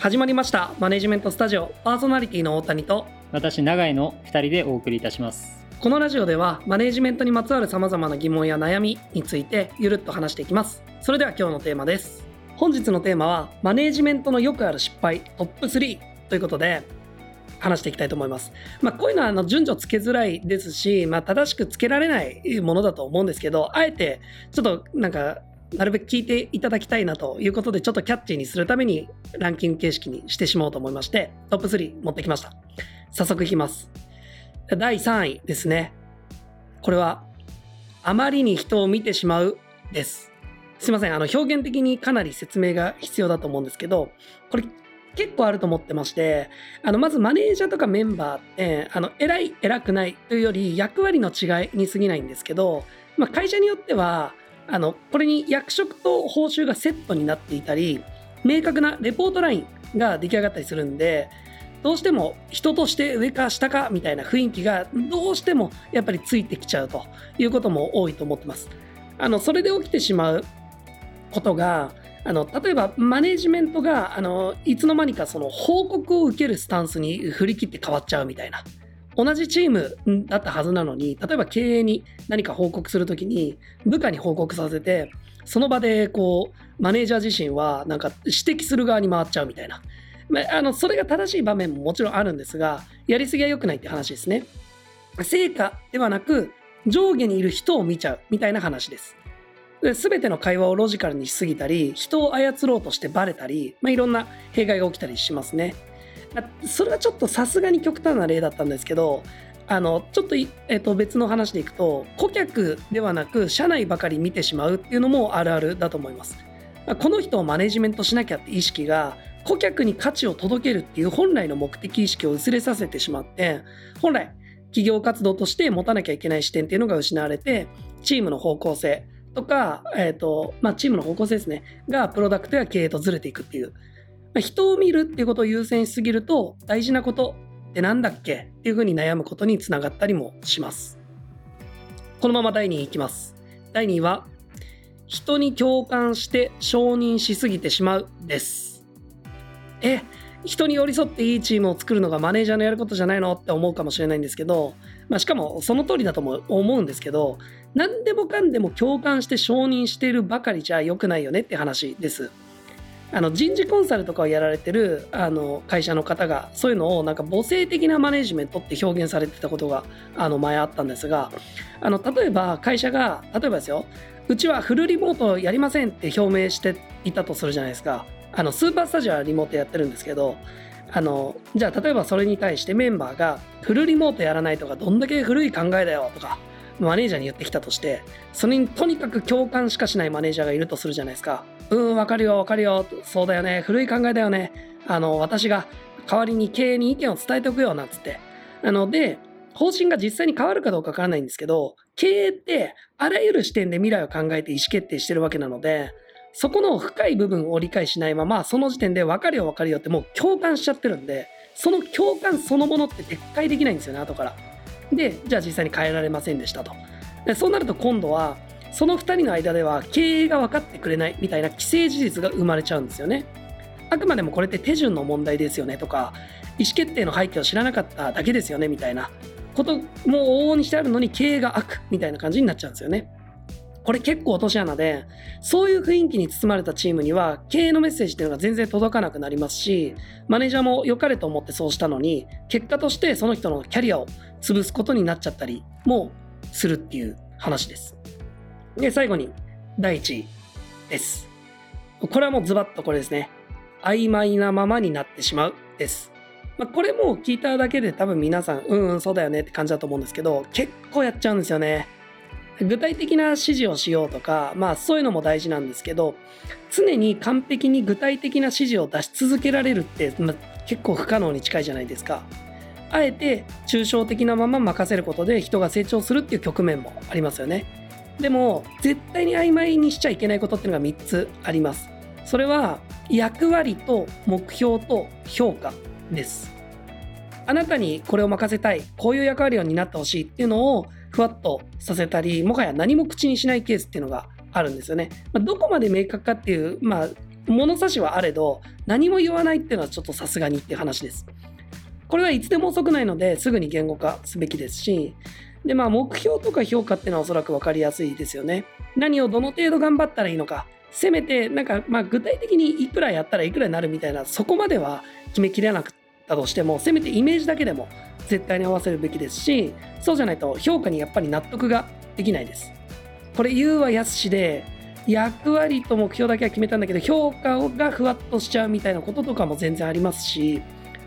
始まりました。マネジメントスタジオ。パーソナリティの大谷と。私永井の2人でお送りいたします。このラジオではマネジメントにまつわるさまざまな疑問や悩みについてゆるっと話していきます。それでは今日のテーマです。本日のテーマはマネジメントのよくある失敗トップ3ということで話していきたいと思います。まあ、こういうのはあの順序つけづらいですし、まあ、正しくつけられないものだと思うんですけど、あえてちょっとなんかなるべく聞いていただきたいなということで、ちょっとキャッチーにするためにランキング形式にしてしまおうと思いまして、トップ3持ってきました。早速いきます。第3位ですね。これは、あまりに人を見てしまうです。すいません。あの、表現的にかなり説明が必要だと思うんですけど、これ結構あると思ってまして、あの、まずマネージャーとかメンバーって、あの、偉い、偉くないというより役割の違いに過ぎないんですけど、まあ、会社によっては、あの、これに役職と報酬がセットになっていたり、明確なレポートラインが出来上がったりするんで、どうしても人として上か下かみたいな雰囲気がどうしてもやっぱりついてきちゃうということも多いと思ってます。あの、それで起きてしまうことが、あの、例えばマネジメントが、あの、いつの間にかその報告を受けるスタンスに振り切って変わっちゃうみたいな。同じチームだったはずなのに、例えば経営に何か報告するときに、部下に報告させて、その場でこう、マネージャー自身はなんか指摘する側に回っちゃうみたいな。まあ、あの、それが正しい場面ももちろんあるんですが、やりすぎは良くないって話ですね。成果ではなく、上下にいる人を見ちゃうみたいな話です。全ての会話をロジカルにしすぎたり、人を操ろうとしてバレたり、まあ、いろんな弊害が起きたりしますね。それはちょっとさすがに極端な例だったんですけど、あの、ちょっと、えっと、別の話でいくと、顧客ではなく、社内ばかり見てしまうっていうのもあるあるだと思います。この人をマネジメントしなきゃって意識が、顧客に価値を届けるっていう本来の目的意識を薄れさせてしまって、本来、企業活動として持たなきゃいけない視点っていうのが失われて、チームの方向性とか、えっ、と、まあ、チームの方向性ですね、がプロダクトや経営とずれていくっていう、人を見るっていうことを優先しすぎると大事なことってなんだっけっていうふうに悩むことにつながったりもします。このまま第2位いきます。第2位は人に共感して承認しすぎてしまうです。え、人に寄り添っていいチームを作るのがマネージャーのやることじゃないのって思うかもしれないんですけど、まあ、しかもその通りだとも思うんですけど、何でもかんでも共感して承認しているばかりじゃ良くないよねって話です。あの人事コンサルとかをやられてるあの会社の方がそういうのをなんか母性的なマネジメントって表現されてたことがあの前あったんですがあの例えば会社が例えばですようちはフルリモートやりませんって表明していたとするじゃないですか。あのスーパースタジオはリモートやってるんですけどあのじゃあ例えばそれに対してメンバーがフルリモートやらないとかどんだけ古い考えだよとかマネージャーに言ってきたとしてそれにとにかく共感しかしないマネージャーがいるとするじゃないですかうん、わかるよ、わかるよ。そうだよね。古い考えだよね。あの、私が代わりに経営に意見を伝えておくよ、なんつって。なので、方針が実際に変わるかどうかわからないんですけど、経営ってあらゆる視点で未来を考えて意思決定してるわけなので、そこの深い部分を理解しないまま、その時点で分かるよ分かるよってもう共感しちゃってるんで、その共感そのものって撤回できないんですよね、後から。で、じゃあ実際に変えられませんでしたと。でそうなると今度は、その2人の間では経営が分かってくれないみたいな既成事実が生まれちゃうんですよね。あくまでもこれって手順の問題ですよねとか意思決定の背景を知らなかっただけですよねみたいなことも往々にしてあるのに経営が悪みたいな感じになっちゃうんですよね。これ結構落とし穴でそういう雰囲気に包まれたチームには経営のメッセージっていうのが全然届かなくなりますしマネージャーも良かれと思ってそうしたのに結果としてその人のキャリアを潰すことになっちゃったりもするっていう話です。で、最後に、第1位です。これはもうズバッとこれですね。曖昧なままになってしまうです。まあ、これも聞いただけで多分皆さん、うんうん、そうだよねって感じだと思うんですけど、結構やっちゃうんですよね。具体的な指示をしようとか、まあそういうのも大事なんですけど、常に完璧に具体的な指示を出し続けられるって、まあ、結構不可能に近いじゃないですか。あえて抽象的なまま任せることで人が成長するっていう局面もありますよね。でも絶対に曖昧にしちゃいけないことっていうのが3つありますそれは役割と目標と評価ですあなたにこれを任せたいこういう役割を担ってほしいっていうのをふわっとさせたりもはや何も口にしないケースっていうのがあるんですよね、まあ、どこまで明確かっていう、まあ、物差しはあれど何も言わないっていうのはちょっとさすがにっていう話です。これはいつでも遅くないのですぐに言語化すべきですしでまあ目標とか評価っていうのはおそらく分かりやすいですよね。何をどの程度頑張ったらいいのかせめてなんかまあ具体的にいくらやったらいくらになるみたいなそこまでは決めきれなくったとしてもせめてイメージだけでも絶対に合わせるべきですしそうじゃないと評価にやっぱり納得ができないです。これ言うはやすしで役割と目標だけは決めたんだけど評価がふわっとしちゃうみたいなこととかも全然ありますし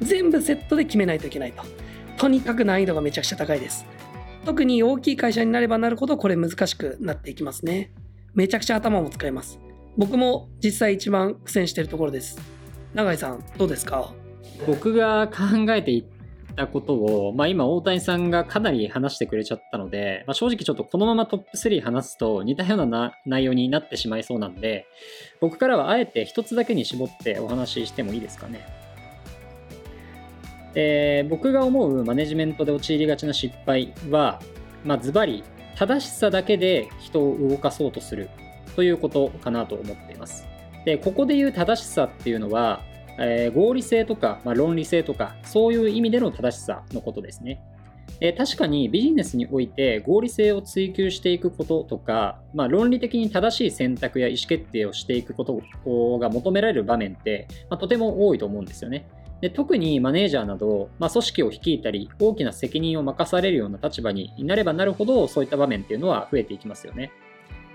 全部セットで決めないといけないと。とにかく難易度がめちゃくちゃ高いです。特に大きい会社になればなるほどこれ難しくなっていきますね。めちゃくちゃ頭も使います。僕も実際一番苦戦してるところです。永井さんどうですか？僕が考えていったことを、まあ、今大谷さんがかなり話してくれちゃったので、まあ、正直ちょっとこのままトップ3話すと似たような内容になってしまいそうなんで僕からはあえて一つだけに絞ってお話ししてもいいですかね。で僕が思うマネジメントで陥りがちな失敗は、まあ、ズバリ正しさだけで人を動かそうとするということかなと思っています。でここで言う正しさっていうのはえー、合理性とか、まあ、論理性とか、そういう意味での正しさのことですね。え、確かにビジネスにおいて合理性を追求していくこととか、まあ、論理的に正しい選択や意思決定をしていくことが求められる場面って、まあ、とても多いと思うんですよね。で特にマネージャーなど、まあ、組織を率いたり大きな責任を任されるような立場になればなるほどそういった場面っていうのは増えていきますよね。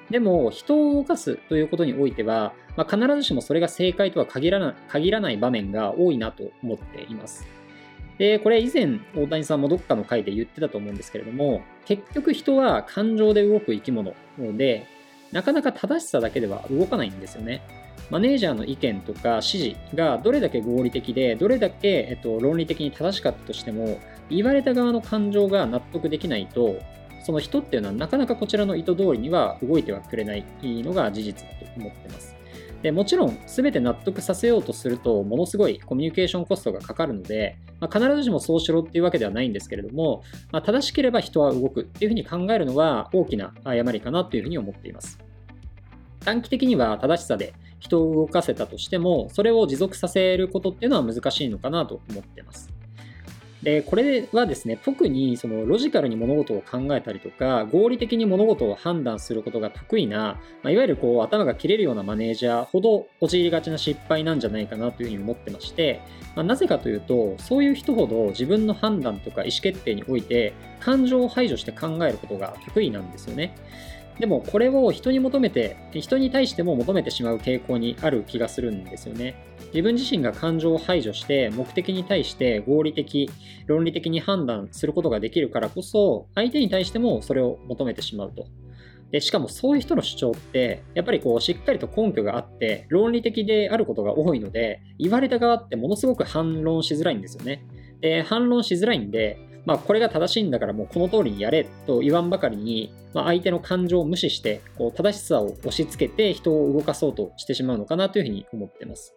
でも人を動かすということにおいては、まあ、必ずしもそれが正解とは限らな限らない場面が多いなと思っています。で、これ以前大谷さんもどっかの回で言ってたと思うんですけれども、結局人は感情で動く生き物で、なかなか正しさだけでは動かないんですよね。マネージャーの意見とか指示がどれだけ合理的で、どれだけ、えっと、論理的に正しかったとしても、言われた側の感情が納得できないと、その人っていうのはなかなかこちらの意図通りには動いてはくれないのが事実だと思ってます。でもちろん全て納得させようとするとものすごいコミュニケーションコストがかかるので、まあ、必ずしもそうしろっていうわけではないんですけれども、まあ、正しければ人は動くっていうふうに考えるのは大きな誤りかなというふうに思っています。短期的には正しさで人を動かせたとしてもそれを持続させることっていうのは難しいのかなと思ってます。で、これはですね、特にそのロジカルに物事を考えたりとか、合理的に物事を判断することが得意な、まあ、いわゆるこう頭が切れるようなマネージャーほど陥りがちな失敗なんじゃないかなというふうに思ってまして、まあ、なぜかというと、そういう人ほど自分の判断とか意思決定において、感情を排除して考えることが得意なんですよね。でもこれを人に求めて、人に対しても求めてしまう傾向にある気がするんですよね。自分自身が感情を排除して目的に対して合理的、論理的に判断することができるからこそ、相手に対してもそれを求めてしまうと。でしかもそういう人の主張って、やっぱりこうしっかりと根拠があって、論理的であることが多いので、言われた側ってものすごく反論しづらいんですよね。で、反論しづらいんで、まあ、これが正しいんだからもうこの通りにやれと言わんばかりに、まあ、相手の感情を無視してこう正しさを押し付けて人を動かそうとしてしまうのかなというふうに思ってます。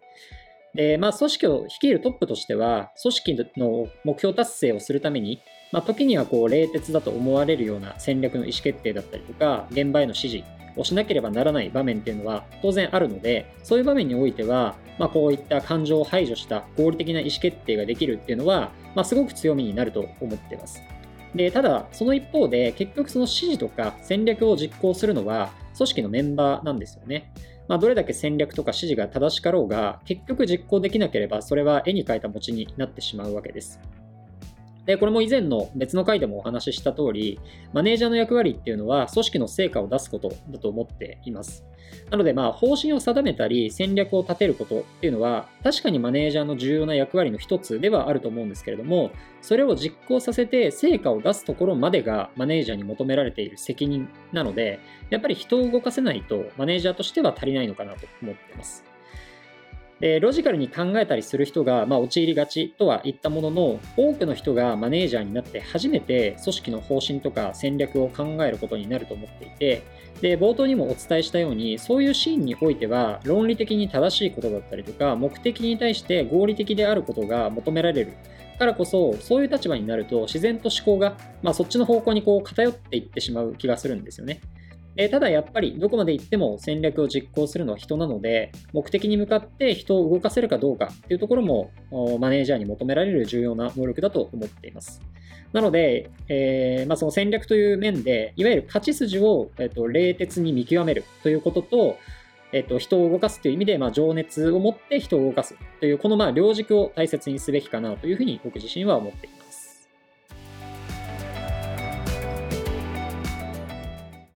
で、まあ、組織を率いるトップとしては、組織の目標達成をするために、まあ、時にはこう冷徹だと思われるような戦略の意思決定だったりとか、現場への指示をしなければならない場面っていうのは当然あるので、そういう場面においては、まあ、こういった感情を排除した合理的な意思決定ができるっていうのは、まあ、すごく強みになると思ってます。で、ただ、その一方で、結局その指示とか戦略を実行するのは、組織のメンバーなんですよね。まあ、どれだけ戦略とか指示が正しかろうが、結局実行できなければ、それは絵に描いた餅になってしまうわけです。で、これも以前の別の回でもお話しした通り、マネージャーの役割っていうのは組織の成果を出すことだと思っています。なので、まあ、方針を定めたり戦略を立てることっていうのは、確かにマネージャーの重要な役割の一つではあると思うんですけれども、それを実行させて成果を出すところまでがマネージャーに求められている責任なので、やっぱり人を動かせないとマネージャーとしては足りないのかなと思っています。でロジカルに考えたりする人が、まあ、陥りがちとは言ったものの多くの人がマネージャーになって初めて組織の方針とか戦略を考えることになると思っていてで冒頭にもお伝えしたようにそういうシーンにおいては論理的に正しいことだったりとか目的に対して合理的であることが求められるからこそそういう立場になると自然と思考が、まあ、そっちの方向にこう偏っていってしまう気がするんですよね。えただやっぱりどこまで行っても戦略を実行するのは人なので目的に向かって人を動かせるかどうかっていうところもマネージャーに求められる重要な能力だと思っています。なので、えー、まあ、その戦略という面でいわゆる勝ち筋を、えーと、冷徹に見極めるということとえっと、人を動かすという意味で、まあ、情熱を持って人を動かすという、このまあ両軸を大切にすべきかなというふうに僕自身は思っています。